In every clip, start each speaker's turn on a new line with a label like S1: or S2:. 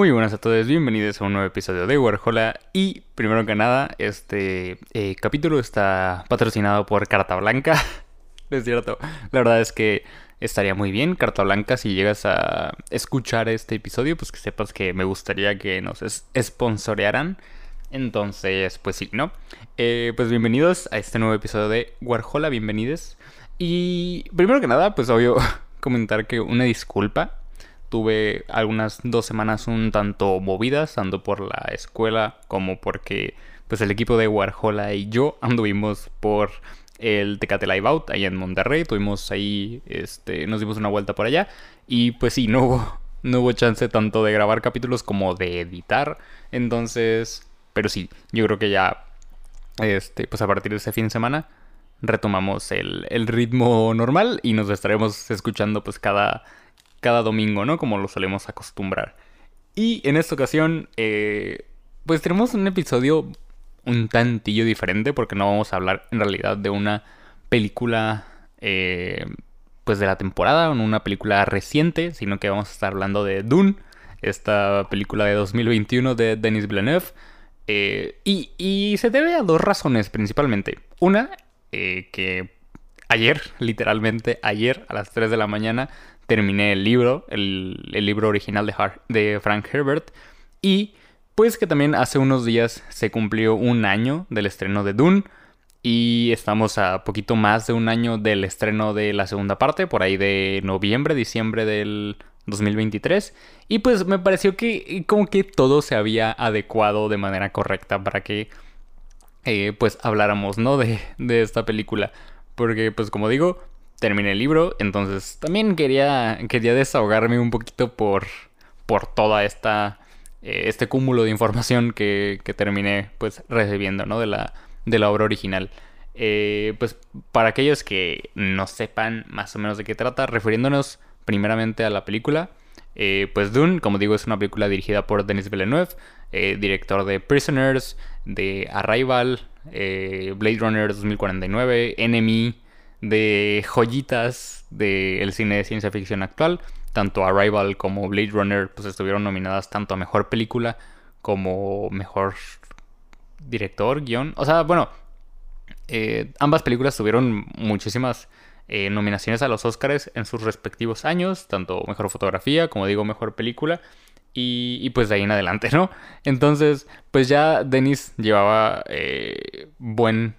S1: Muy buenas a todos, bienvenidos a un nuevo episodio de Warhola y primero que nada, este eh, capítulo está patrocinado por Carta Blanca. es cierto, la verdad es que estaría muy bien Carta Blanca si llegas a escuchar este episodio, pues que sepas que me gustaría que nos sponsorearan. Entonces, pues sí, ¿no? Eh, pues bienvenidos a este nuevo episodio de Warhola, bienvenidos. Y primero que nada, pues obvio comentar que una disculpa tuve algunas dos semanas un tanto movidas, tanto por la escuela como porque pues el equipo de Warhola y yo anduvimos por el Tecate Live Out ahí en Monterrey, tuvimos ahí, este, nos dimos una vuelta por allá. Y pues sí, no hubo, no hubo chance tanto de grabar capítulos como de editar, entonces, pero sí, yo creo que ya, este, pues a partir de ese fin de semana retomamos el, el ritmo normal y nos estaremos escuchando pues cada cada domingo, ¿no? Como lo solemos acostumbrar. Y en esta ocasión, eh, pues tenemos un episodio un tantillo diferente porque no vamos a hablar en realidad de una película eh, pues de la temporada o una película reciente, sino que vamos a estar hablando de Dune, esta película de 2021 de Denis Villeneuve. Eh, y, y, se debe a dos razones principalmente. Una, que ayer, literalmente ayer a las 3 de la mañana, terminé el libro, el, libro original de, de Frank Herbert. Y pues que también hace unos días se cumplió un año del estreno de Dune. Y estamos a poquito más de un año del estreno de la segunda parte, por ahí de noviembre, diciembre del 2023. Y pues me pareció que como que todo se había adecuado de manera correcta para que eh, pues habláramos, ¿no? De, de esta película. Porque pues como digo, terminé el libro, entonces también quería, quería desahogarme un poquito por, por toda esta, eh, este cúmulo de información que, que, terminé pues recibiendo, ¿no? De la, de la obra original. Eh, pues para aquellos que no sepan más o menos de qué trata, refiriéndonos primeramente a la película, eh, pues Dune, como digo, es una película dirigida por Denis Villeneuve, director de Prisoners, de Arrival, Blade Runner 2049, Enemy, de joyitas del cine de ciencia ficción actual. Tanto Arrival como Blade Runner pues estuvieron nominadas tanto a mejor película como mejor director, guion. O sea, bueno, eh, ambas películas tuvieron muchísimas eh, nominaciones a los Oscars en sus respectivos años, tanto mejor fotografía como digo mejor película. Y, y, pues de ahí en adelante, ¿no? Entonces, pues ya Denis llevaba eh, buen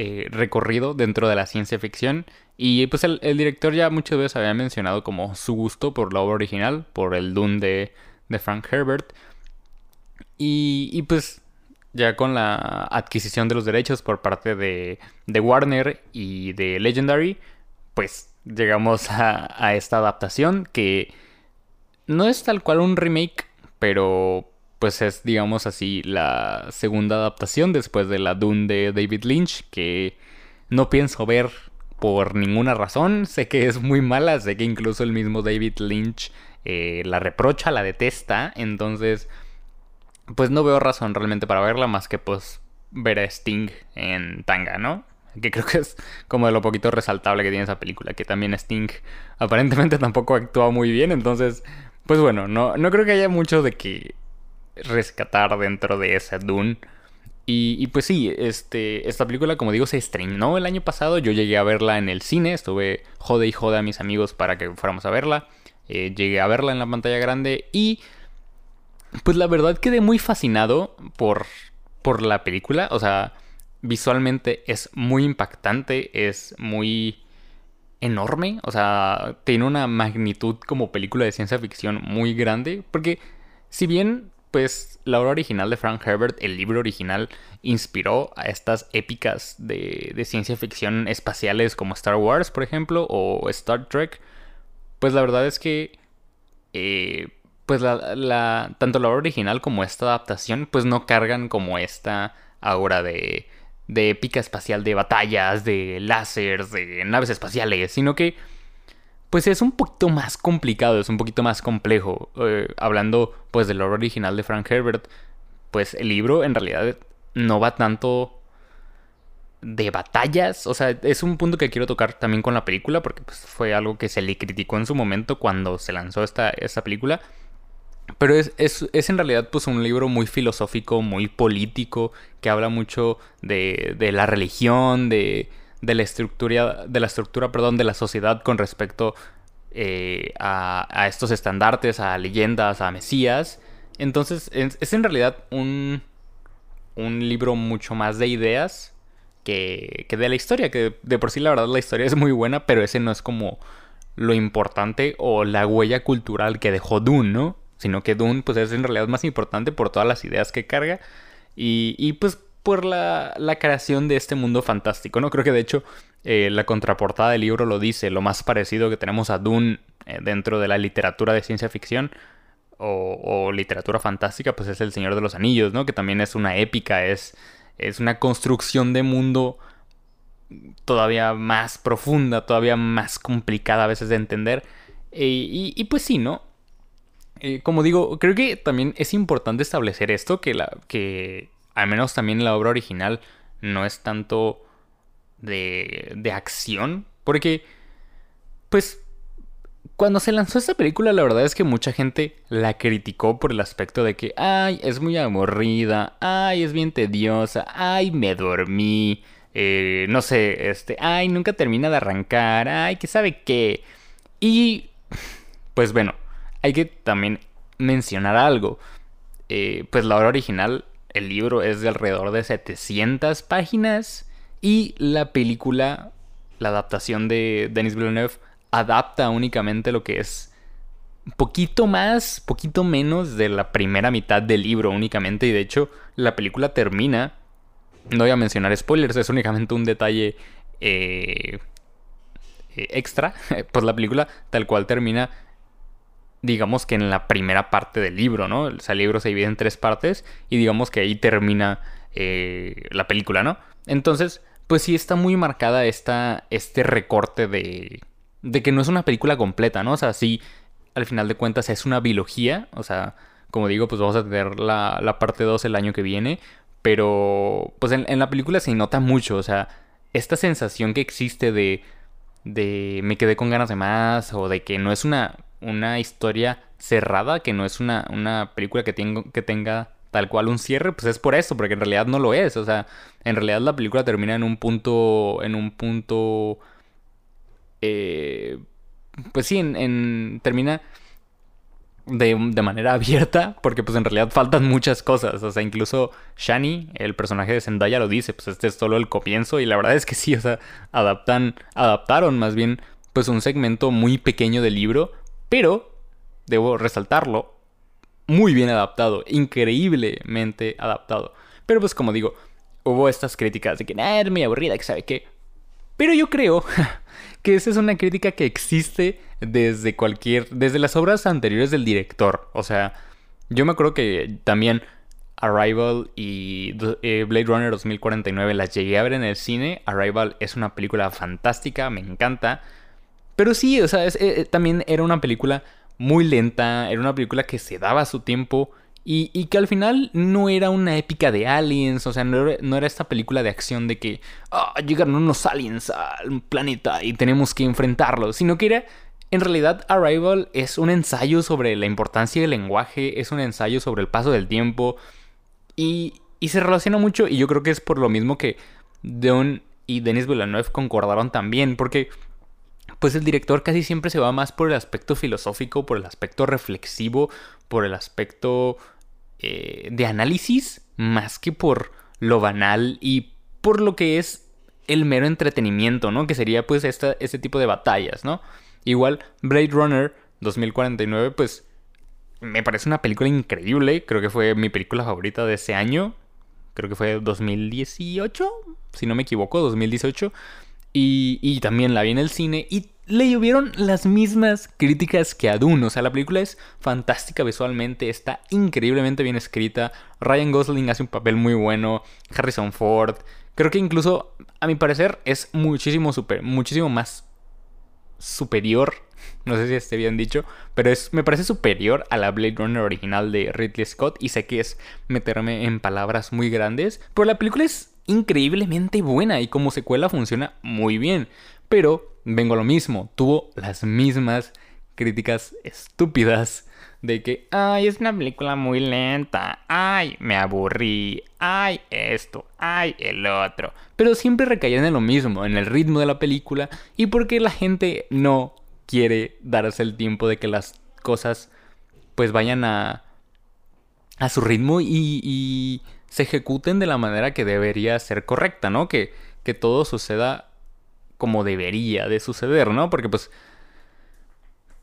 S1: eh, recorrido dentro de la ciencia ficción. Y pues el, director ya muchas veces había mencionado como su gusto por la obra original, por el Dune de, de Frank Herbert. Y, pues ya con la adquisición de los derechos por parte de, de Warner y de Legendary, pues llegamos a esta adaptación que no es tal cual un remake, pero pues es, digamos así, la segunda adaptación después de la Dune de David Lynch, que no pienso ver por ninguna razón. Sé que es muy mala, sé que incluso el mismo David Lynch eh, la reprocha, la detesta, entonces, pues no veo razón realmente para verla más que pues ver a Sting en tanga, ¿no? Que creo que es como de lo poquito resaltable que tiene esa película, que también Sting aparentemente tampoco actúa muy bien, entonces, pues bueno, no, no creo que haya mucho de que rescatar dentro de esa Dune. Y, pues sí, este, esta película, como digo, se estrenó el año pasado. Yo llegué a verla en el cine. Estuve jode y jode a mis amigos para que fuéramos a verla. Eh, llegué a verla en la pantalla grande. Y pues la verdad quedé muy fascinado por, por la película. O sea, visualmente es muy impactante. Es muy enorme. O sea, tiene una magnitud como película de ciencia ficción muy grande. Porque si bien pues la obra original de Frank Herbert, el libro original, inspiró a estas épicas de, ciencia ficción espaciales como Star Wars, por ejemplo, o Star Trek. Pues la verdad es que, eh, pues la, tanto la obra original como esta adaptación, pues no cargan como esta aura de, de épica espacial, de batallas, de láseres, de naves espaciales, sino que pues es un poquito más complicado, es un poquito más complejo. Eh, hablando pues del obra original de Frank Herbert, pues el libro en realidad no va tanto de batallas. O sea, es un punto que quiero tocar también con la película, porque pues, fue algo que se le criticó en su momento cuando se lanzó esta, esta película. Pero es, es, en realidad pues un libro muy filosófico, muy político, que habla mucho de, de la religión, de, de, la estructura, de la estructura, perdón, de la sociedad con respecto eh, a, a, estos estandartes, a leyendas, a mesías. Entonces es, es en realidad un, un libro mucho más de ideas que, de la historia, que de por sí la verdad la historia es muy buena, pero ese no es como lo importante o la huella cultural que dejó Dune, ¿no? Sino que Dune pues es en realidad más importante por todas las ideas que carga y, y pues por la, creación de este mundo fantástico, ¿no? Creo que de hecho eh, la contraportada del libro lo dice, lo más parecido que tenemos a Dune eh, dentro de la literatura de ciencia ficción o, literatura fantástica pues es El Señor de los Anillos, ¿no? Que también es una épica, es es una construcción de mundo todavía más profunda, todavía más complicada a veces de entender. Eh, y, pues sí, ¿no? Como digo, creo que también es importante establecer esto, que, la, que al menos también la obra original no es tanto de, de acción, porque pues cuando se lanzó esta película, la verdad es que mucha gente la criticó por el aspecto de que, ay, es muy aburrida, ay, es bien tediosa, ay, me dormí, eh, no sé, este, ay, nunca termina de arrancar, ay, que sabe qué. Y, pues bueno, hay que también mencionar algo. Eh, pues la obra original, el libro es de alrededor de 700 páginas y la película, la adaptación de Denis Villeneuve, adapta únicamente lo que es poquito más, poquito menos de la primera mitad del libro únicamente. Y de hecho, la película termina. No voy a mencionar spoilers, es únicamente un detalle eh, eh, extra. Pues la película tal cual termina, digamos que en la primera parte del libro, ¿no? O sea, el libro se divide en tres partes y digamos que ahí termina eh, la película, ¿no? Entonces, pues sí está muy marcada esta, este recorte de, de que no es una película completa, ¿no? O sea, sí, al final de cuentas es una biología, o sea, como digo, pues vamos a tener la, la parte 2 el año que viene, pero pues en, la película se nota mucho, o sea, esta sensación que existe de, de me quedé con ganas de más, o de que no es una, una historia cerrada, que no es una, una película que, tengo, que tenga tal cual un cierre, pues es por eso, porque en realidad no lo es, o sea, en realidad la película termina en un punto, en un punto eh, pues sí, en, termina de, manera abierta, porque pues en realidad faltan muchas cosas, o sea, incluso Shani, el personaje de Zendaya, lo dice, pues este es solo el comienzo, y la verdad es que sí, o sea, adaptan, adaptaron más bien pues un segmento muy pequeño del libro, pero, debo resaltarlo, muy bien adaptado, increíblemente adaptado. Pero pues como digo, hubo estas críticas de que, nada, es muy aburrida, que sabe qué. Pero yo creo que esa es una crítica que existe desde cualquier, desde las obras anteriores del director. O sea, yo me acuerdo que también Arrival y eh, Blade Runner 2049 las llegué a ver en el cine. Arrival es una película fantástica, me encanta. Pero sí, o sea, eh, también era una película muy lenta, era una película que se daba su tiempo y, que al final no era una épica de aliens, o sea, no era, esta película de acción de que ah, llegaron unos aliens al planeta y tenemos que enfrentarlos, sino que era, en realidad, Arrival es un ensayo sobre la importancia del lenguaje, es un ensayo sobre el paso del tiempo y, y se relaciona mucho y yo creo que es por lo mismo que Don y Denis Villeneuve concordaron también, porque pues el director casi siempre se va más por el aspecto filosófico, por el aspecto reflexivo, por el aspecto eh, de análisis más que por lo banal y por lo que es el mero entretenimiento, ¿no? Que sería pues esta, este tipo de batallas, ¿no? Igual Blade Runner 2049 pues me parece una película increíble, creo que fue mi película favorita de ese año, creo que fue 2018, si no me equivoco, 2018. Y, y también la vi en el cine y le llovieron las mismas críticas que a Dune. O sea, la película es fantástica visualmente, está increíblemente bien escrita. Ryan Gosling hace un papel muy bueno, Harrison Ford. Creo que incluso, a mi parecer, es muchísimo, muchísimo más superior. No sé si esté bien dicho, pero es, me parece superior a la Blade Runner original de Ridley Scott. Y sé que es meterme en palabras muy grandes, pero la película es increíblemente buena y como secuela funciona muy bien. Pero vengo a lo mismo, tuvo las mismas críticas estúpidas de que, ay, es una película muy lenta, ay, me aburrí, ay, esto, ay, el otro. Pero siempre recaían en lo mismo, en el ritmo de la película y porque la gente no quiere darse el tiempo de que las cosas pues vayan a, a su ritmo y, y se ejecuten de la manera que debería ser correcta, ¿no? Que, que todo suceda como debería de suceder, ¿no? Porque pues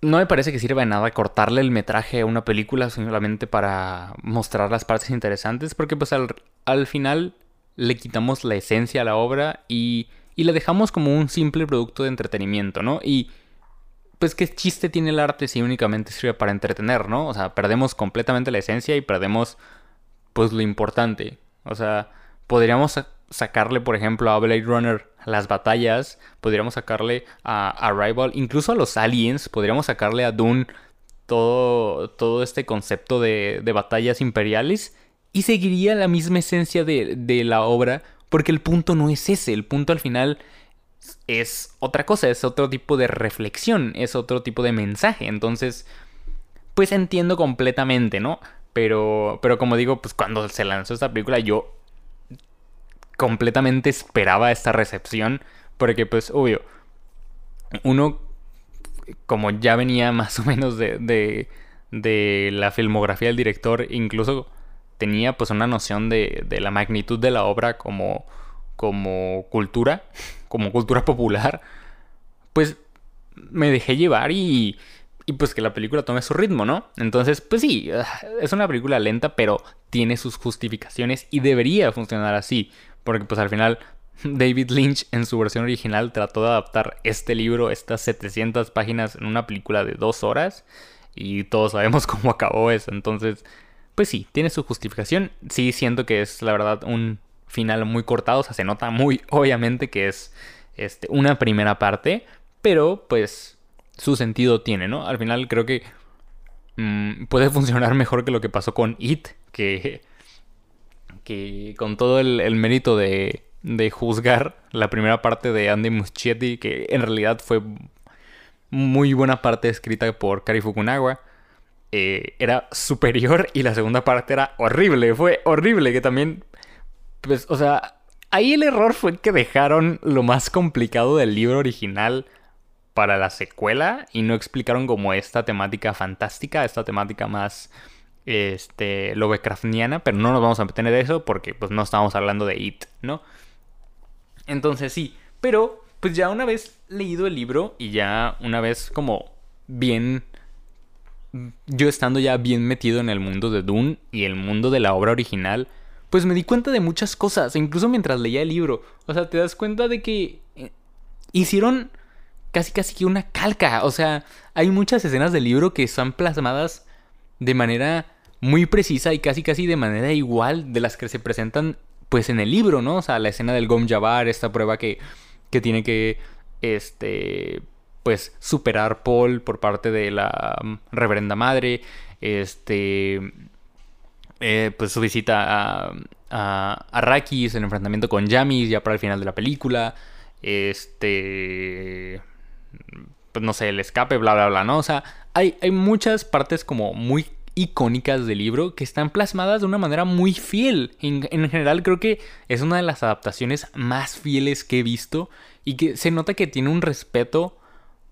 S1: no me parece que sirva de nada cortarle el metraje a una película solamente para mostrar las partes interesantes, porque pues al, al final le quitamos la esencia a la obra y, y la dejamos como un simple producto de entretenimiento, ¿no? Y pues qué chiste tiene el arte si únicamente sirve para entretener, ¿no? O sea, perdemos completamente la esencia y perdemos pues lo importante. O sea, podríamos sacarle, por ejemplo, a Blade Runner las batallas, podríamos sacarle a Arrival, incluso a los aliens, podríamos sacarle a Dune todo, todo este concepto de, de batallas imperiales y seguiría la misma esencia de, de la obra, porque el punto no es ese, el punto al final es otra cosa, es otro tipo de reflexión, es otro tipo de mensaje, entonces, pues entiendo completamente, ¿no? Pero, pero como digo, pues cuando se lanzó esta película yo completamente esperaba esta recepción. Porque pues, obvio, uno como ya venía más o menos de, de, la filmografía del director, incluso tenía pues una noción de, de, la magnitud de la obra como, como cultura, como cultura popular, pues me dejé llevar y, y pues que la película tome su ritmo, ¿no? Entonces, pues sí, es una película lenta, pero tiene sus justificaciones y debería funcionar así. Porque pues al final David Lynch en su versión original trató de adaptar este libro, estas 700 páginas en una película de dos horas. Y todos sabemos cómo acabó eso. Entonces, pues sí, tiene su justificación. Sí siento que es la verdad un final muy cortado. O sea, se nota muy obviamente que es este, una primera parte. Pero pues su sentido tiene, ¿no? Al final creo que mmm, puede funcionar mejor que lo que pasó con It. Que que con todo el, mérito de, de, juzgar la primera parte de Andy Muschietti, que en realidad fue muy buena parte escrita por Kari Fukunaga, eh, era superior y la segunda parte era horrible, fue horrible, que también, pues, o sea, ahí el error fue que dejaron lo más complicado del libro original para la secuela y no explicaron como esta temática fantástica, esta temática más este, Lovecraftiana, pero no nos vamos a meter en eso porque pues no estamos hablando de It, ¿no? Entonces sí, pero pues ya una vez leído el libro y ya una vez como bien yo estando ya bien metido en el mundo de Dune y el mundo de la obra original, pues me di cuenta de muchas cosas, incluso mientras leía el libro. O sea, te das cuenta de que eh, hicieron casi casi que una calca. O sea, hay muchas escenas del libro que están plasmadas de manera muy precisa y casi casi de manera igual de las que se presentan pues en el libro, ¿no? O sea, la escena del Gom Jabbar, esta prueba que, que tiene que, este, pues superar Paul por parte de la mm, reverenda madre, este, eh, pues su visita a, a, a Rakis, el enfrentamiento con Yamis ya para el final de la película, este, no sé, el escape, bla, bla, bla, ¿no? O sea, hay, hay muchas partes como muy icónicas del libro que están plasmadas de una manera muy fiel. En, general creo que es una de las adaptaciones más fieles que he visto y que se nota que tiene un respeto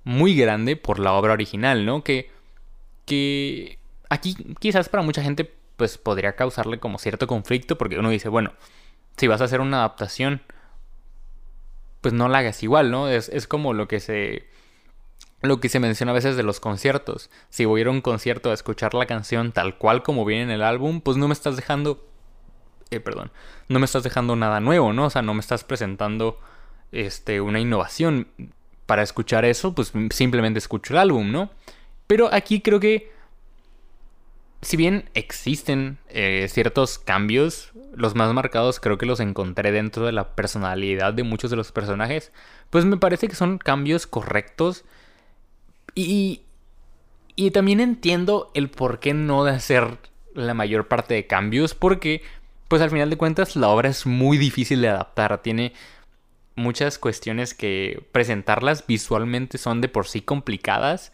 S1: muy grande por la obra original, ¿no? Que, que aquí quizás para mucha gente pues podría causarle como cierto conflicto porque uno dice, bueno, si vas a hacer una adaptación, pues no la hagas igual, ¿no? Es, es como lo que se lo que se menciona a veces de los conciertos. Si voy a ir a un concierto a escuchar la canción tal cual como viene en el álbum, pues no me estás dejando... Eh, perdón. No me estás dejando nada nuevo, ¿no? O sea, no me estás presentando este, una innovación. Para escuchar eso, pues simplemente escucho el álbum, ¿no? Pero aquí creo que, si bien existen eh, ciertos cambios, los más marcados creo que los encontré dentro de la personalidad de muchos de los personajes, pues me parece que son cambios correctos y, y también entiendo el por qué no de hacer la mayor parte de cambios, porque pues al final de cuentas la obra es muy difícil de adaptar, tiene muchas cuestiones que presentarlas visualmente son de por sí complicadas.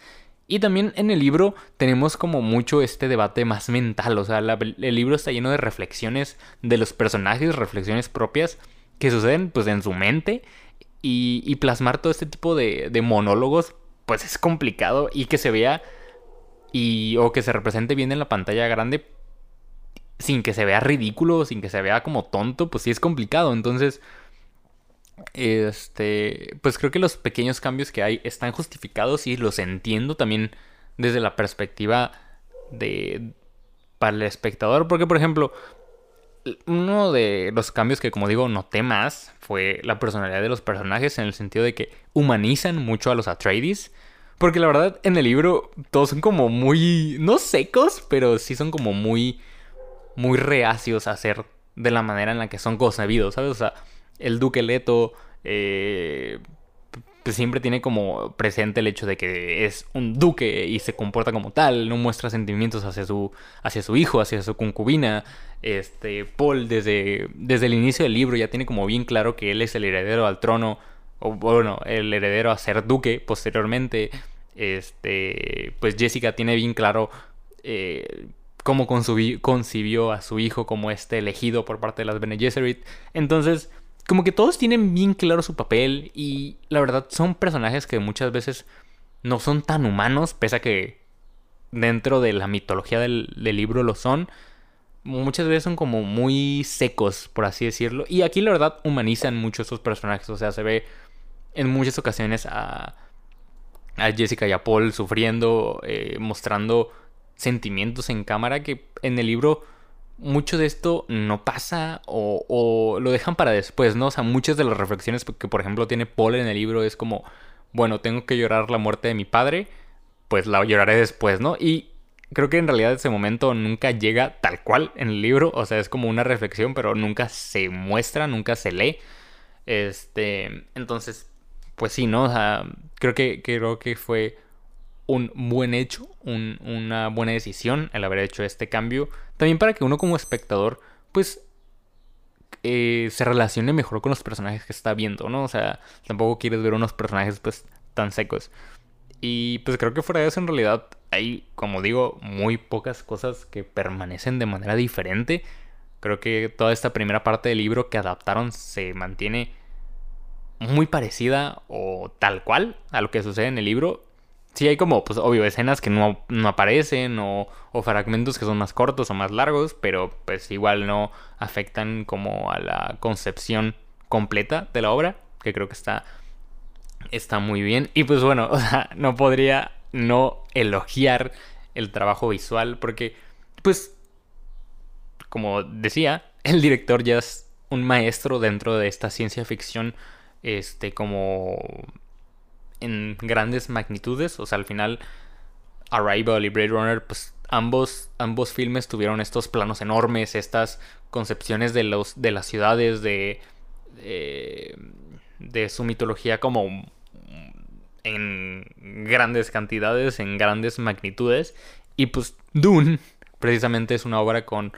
S1: Y también en el libro tenemos como mucho este debate más mental, o sea, el libro está lleno de reflexiones de los personajes, reflexiones propias que suceden pues en su mente. Y, plasmar todo este tipo de, de monólogos pues es complicado y que se vea y o que se represente bien en la pantalla grande sin que se vea ridículo, sin que se vea como tonto, pues sí es complicado. Entonces, este, pues creo que los pequeños cambios que hay están justificados y los entiendo también desde la perspectiva de para el espectador, porque por ejemplo, uno de los cambios que como digo noté más fue la personalidad de los personajes en el sentido de que humanizan mucho a los Atreides. Porque la verdad en el libro todos son como muy, no secos, pero sí son como muy, muy reacios a ser de la manera en la que son concebidos, ¿sabes? O sea, el Duque Leto eh, siempre tiene como presente el hecho de que es un duque y se comporta como tal, no muestra sentimientos hacia su, hacia su hijo, hacia su concubina. Este, Paul desde, desde el inicio del libro ya tiene como bien claro que él es el heredero al trono o bueno, el heredero a ser duque posteriormente. Este, pues Jessica tiene bien claro eh, cómo concibió a su hijo como este elegido por parte de las Bene Gesserit. Entonces, como que todos tienen bien claro su papel y la verdad son personajes que muchas veces no son tan humanos, pese a que dentro de la mitología del, libro lo son muchas veces son como muy secos, por así decirlo. Y aquí la verdad humanizan mucho esos personajes. O sea, se ve en muchas ocasiones a, a Jessica y a Paul sufriendo, eh, mostrando sentimientos en cámara que en el libro mucho de esto no pasa o, lo dejan para después, ¿no? O sea, muchas de las reflexiones que por ejemplo tiene Paul en el libro es como, bueno, tengo que llorar la muerte de mi padre, pues la lloraré después, ¿no? Y creo que en realidad ese momento nunca llega tal cual en el libro, o sea, es como una reflexión, pero nunca se muestra, nunca se lee. Este, entonces, pues sí, ¿no? O sea, creo que, creo que fue un buen hecho, una buena decisión el haber hecho este cambio. También para que uno como espectador, pues, eh, se relacione mejor con los personajes que está viendo, ¿no? O sea, tampoco quieres ver unos personajes, pues, tan secos. Y pues creo que fuera de eso en realidad hay, como digo, muy pocas cosas que permanecen de manera diferente. Creo que toda esta primera parte del libro que adaptaron se mantiene muy parecida o tal cual a lo que sucede en el libro. Sí hay como, pues obvio, escenas que no, aparecen o, o, fragmentos que son más cortos o más largos, pero pues igual no afectan como a la concepción completa de la obra, que creo que está está muy bien. Y pues bueno, o sea, no podría no elogiar el trabajo visual porque, pues, como decía, el director ya es un maestro dentro de esta ciencia ficción, este, como en grandes magnitudes. O sea, al final, Arrival y Blade Runner, pues ambos, ambos filmes tuvieron estos planos enormes, estas concepciones de, los, de las ciudades, de, de su mitología como en grandes cantidades, en grandes magnitudes. Y pues Dune precisamente es una obra con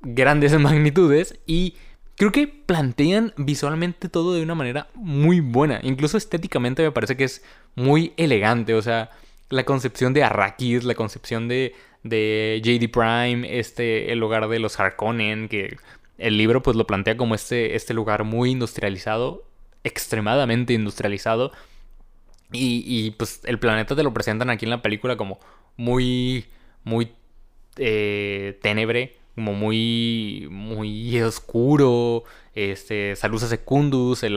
S1: grandes magnitudes y creo que plantean visualmente todo de una manera muy buena. Incluso estéticamente me parece que es muy elegante. O sea, la concepción de Arrakis, la concepción de, de JD Prime, este, el hogar de los Harkonnen, que el libro pues lo plantea como este, este lugar muy industrializado, extremadamente industrializado. Y, pues el planeta te lo presentan aquí en la película como muy, muy eh, tenebre, como muy, muy oscuro. Este, Salusa Secundus, el,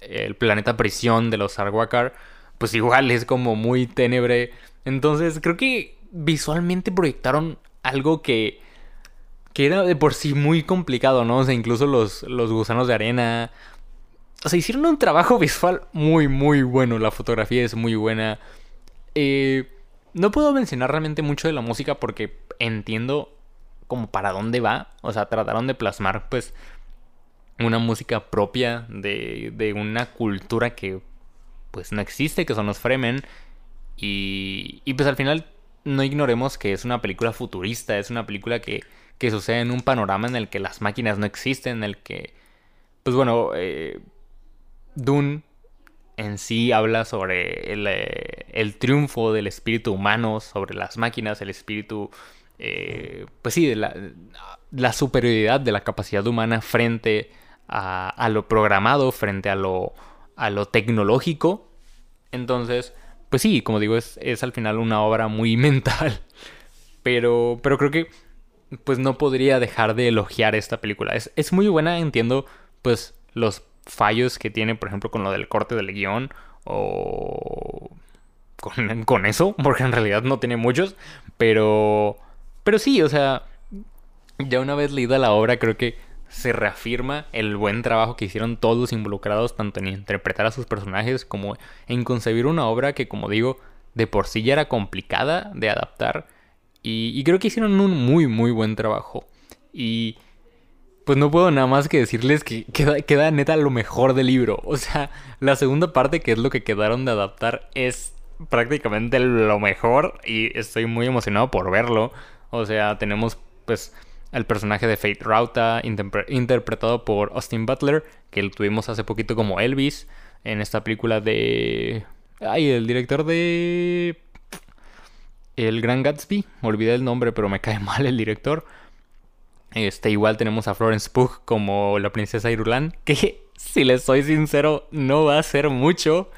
S1: el, planeta prisión de los Arwakar, pues igual es como muy tenebre. Entonces creo que visualmente proyectaron algo que, que era de por sí muy complicado, ¿no? O sea, incluso los, los gusanos de arena. O sea, hicieron un trabajo visual muy, muy bueno. La fotografía es muy buena. Eh, no puedo mencionar realmente mucho de la música porque entiendo como para dónde va. O sea, trataron de plasmar pues una música propia de, de una cultura que pues no existe, que son los Fremen. Y, y pues al final no ignoremos que es una película futurista, es una película que, que sucede en un panorama en el que las máquinas no existen, en el que, pues bueno, eh, Dune en sí habla sobre el, eh, el, triunfo del espíritu humano sobre las máquinas, el espíritu, eh, pues sí, de la, la, superioridad de la capacidad humana frente a, a lo programado, frente a lo, a lo tecnológico. Entonces, pues sí, como digo, es, es al final una obra muy mental. Pero, pero creo que pues no podría dejar de elogiar esta película. Es, es muy buena, entiendo pues los fallos que tiene, por ejemplo, con lo del corte del guion o con, con, eso, porque en realidad no tiene muchos, pero, pero sí, o sea, ya una vez leída la obra, creo que se reafirma el buen trabajo que hicieron todos los involucrados, tanto en interpretar a sus personajes como en concebir una obra que, como digo, de por sí ya era complicada de adaptar. Y, creo que hicieron un muy, muy buen trabajo. Y pues no puedo nada más que decirles que queda, neta lo mejor del libro. O sea, la segunda parte, que es lo que quedaron de adaptar, es prácticamente lo mejor. Y estoy muy emocionado por verlo. O sea, tenemos pues el personaje de Fate Rauta, interpretado por Austin Butler, que lo tuvimos hace poquito como Elvis, en esta película de... Ay, el director de... El Gran Gatsby, olvidé el nombre, pero me cae mal el director. Este, igual tenemos a Florence Pugh como la princesa Irulan, que si les soy sincero, no va a ser mucho.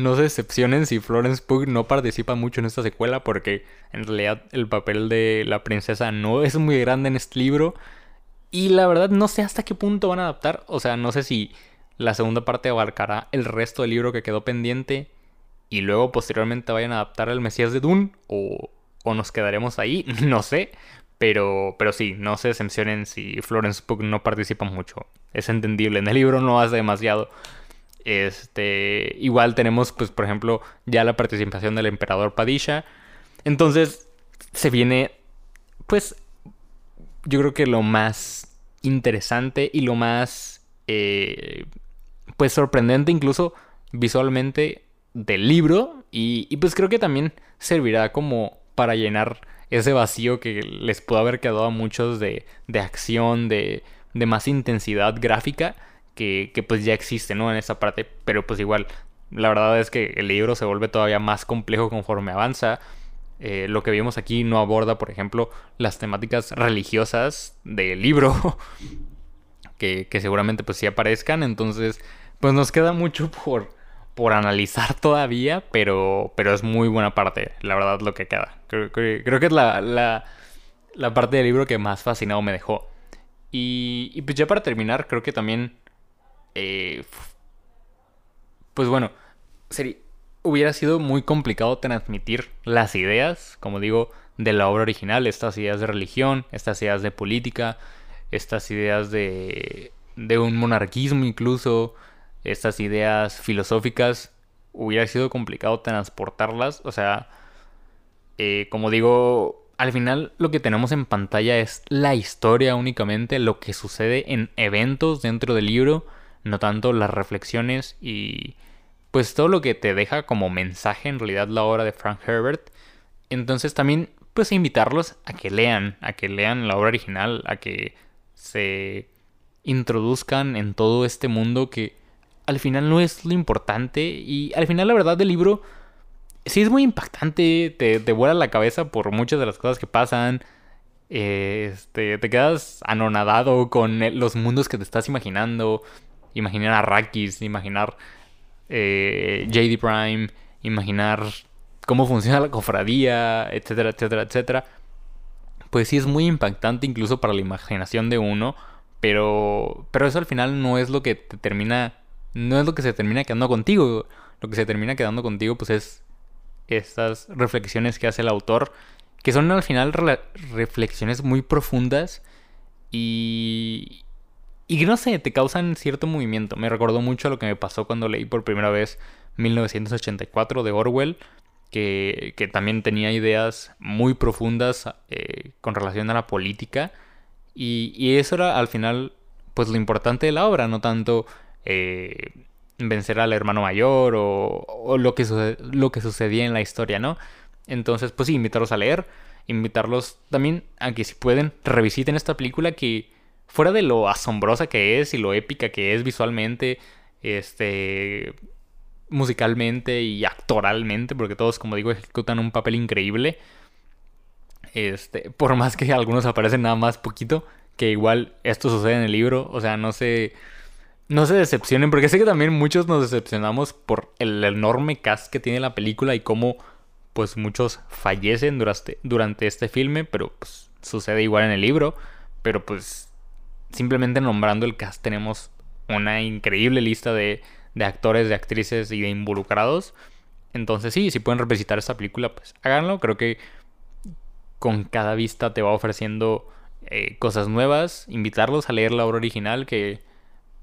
S1: No se decepcionen si Florence Pugh no participa mucho en esta secuela porque en realidad el papel de la princesa no es muy grande en este libro. Y la verdad no sé hasta qué punto van a adaptar. O sea, no sé si la segunda parte abarcará el resto del libro que quedó pendiente y luego posteriormente vayan a adaptar el Mesías de Dune o, o nos quedaremos ahí, no sé. Pero, pero sí, no se decepcionen si Florence Pugh no participa mucho. Es entendible, en el libro no hace demasiado. Este, igual tenemos, pues, por ejemplo, ya la participación del emperador Padilla. Entonces, se viene, pues, yo creo que lo más interesante y lo más, eh, pues, sorprendente incluso visualmente del libro. Y, y, pues creo que también servirá como para llenar ese vacío que les pudo haber quedado a muchos de, de acción, de, de más intensidad gráfica que, pues ya existe, ¿no? En esa parte, pero pues igual, la verdad es que el libro se vuelve todavía más complejo conforme avanza. Eh, lo que vimos aquí no aborda, por ejemplo, las temáticas religiosas del libro, que, seguramente pues sí aparezcan, entonces pues nos queda mucho por, por analizar todavía, pero, pero es muy buena parte, la verdad, lo que queda. Creo, que es la, la, la, parte del libro que más fascinado me dejó. Y, y pues ya para terminar, creo que también eh, pues bueno, sería, hubiera sido muy complicado transmitir las ideas, como digo, de la obra original, estas ideas de religión, estas ideas de política, estas ideas de, de un monarquismo incluso, estas ideas filosóficas, hubiera sido complicado transportarlas, o sea, eh, como digo, al final lo que tenemos en pantalla es la historia únicamente, lo que sucede en eventos dentro del libro, no tanto las reflexiones y pues todo lo que te deja como mensaje en realidad la obra de Frank Herbert. Entonces también pues invitarlos a que lean, a que lean la obra original, a que se introduzcan en todo este mundo que al final no es lo importante y al final la verdad del libro sí es muy impactante, te, te vuela la cabeza por muchas de las cosas que pasan. Este, te quedas anonadado con los mundos que te estás imaginando imaginar a Rakis, imaginar eh, JD Prime, imaginar cómo funciona la cofradía, etcétera, etcétera, etcétera. Pues sí es muy impactante incluso para la imaginación de uno, pero pero eso al final no es lo que te termina no es lo que se termina quedando contigo. Lo que se termina quedando contigo pues es estas reflexiones que hace el autor, que son al final reflexiones muy profundas y y no sé, te causan cierto movimiento. Me recordó mucho lo que me pasó cuando leí por primera vez 1984 de Orwell, que, que también tenía ideas muy profundas eh, con relación a la política. Y, y, eso era al final, pues lo importante de la obra, no tanto eh, vencer al hermano mayor o, o lo, que lo que sucedía en la historia, ¿no? Entonces, pues sí, invitarlos a leer, invitarlos también a que si pueden revisiten esta película que fuera de lo asombrosa que es y lo épica que es visualmente, este musicalmente y actoralmente, porque todos, como digo, ejecutan un papel increíble. Este, por más que algunos aparecen nada más poquito, que igual esto sucede en el libro, o sea, no se no se decepcionen, porque sé que también muchos nos decepcionamos por el enorme cast que tiene la película y cómo pues muchos fallecen durante, durante este filme, pero pues sucede igual en el libro, pero pues simplemente nombrando el cast tenemos una increíble lista de, de actores, de actrices y de involucrados. Entonces sí, si pueden revisitar esta película, pues háganlo. Creo que con cada vista te va ofreciendo eh, cosas nuevas. Invitarlos a leer la obra original que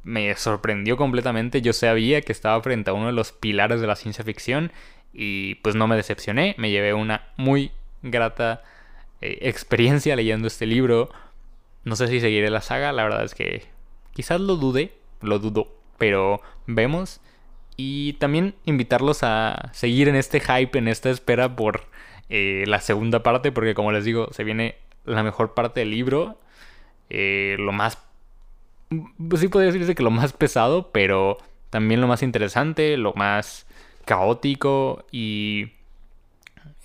S1: me sorprendió completamente. Yo sabía que estaba frente a uno de los pilares de la ciencia ficción y pues no me decepcioné. Me llevé una muy grata eh, experiencia leyendo este libro. No sé si seguiré la saga, la verdad es que quizás lo dude, lo dudo, pero vemos. Y también invitarlos a seguir en este hype, en esta espera por eh, la segunda parte, porque como les digo, se viene la mejor parte del libro. Eh, lo más pues sí podría decirse que lo más pesado, pero también lo más interesante, lo más caótico y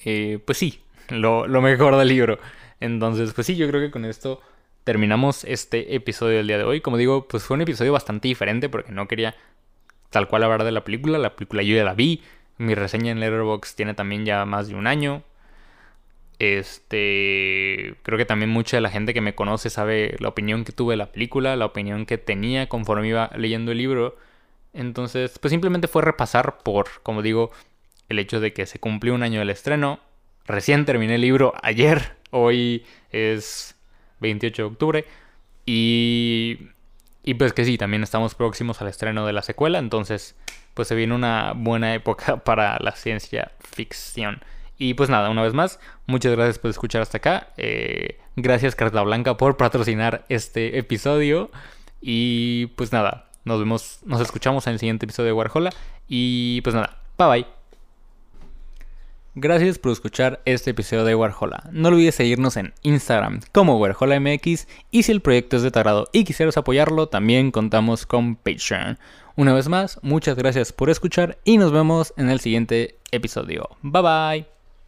S1: eh, pues sí, lo, mejor del libro. Entonces, pues sí, yo creo que con esto terminamos este episodio del día de hoy. Como digo, pues fue un episodio bastante diferente porque no quería tal cual hablar de la película. La película yo ya la vi. Mi reseña en Letterboxd tiene también ya más de un año. Este, creo que también mucha de la gente que me conoce sabe la opinión que tuve de la película, la opinión que tenía conforme iba leyendo el libro. Entonces, pues simplemente fue repasar por, como digo, el hecho de que se cumplió un año del estreno. Recién terminé el libro ayer, hoy es 28 de octubre. Y, y pues que sí, también estamos próximos al estreno de la secuela, entonces pues se viene una buena época para la ciencia ficción. Y pues nada, una vez más, muchas gracias por escuchar hasta acá. Eh, gracias Carta Blanca por patrocinar este episodio. Y pues nada, nos vemos, nos escuchamos en el siguiente episodio de Warhola. Y pues nada, bye bye. Gracias por escuchar este episodio de Warhola. No olvides seguirnos en Instagram como WarholaMX y si el proyecto es de tu y quisieras apoyarlo, también contamos con Patreon. Una vez más, muchas gracias por escuchar y nos vemos en el siguiente episodio. Bye bye.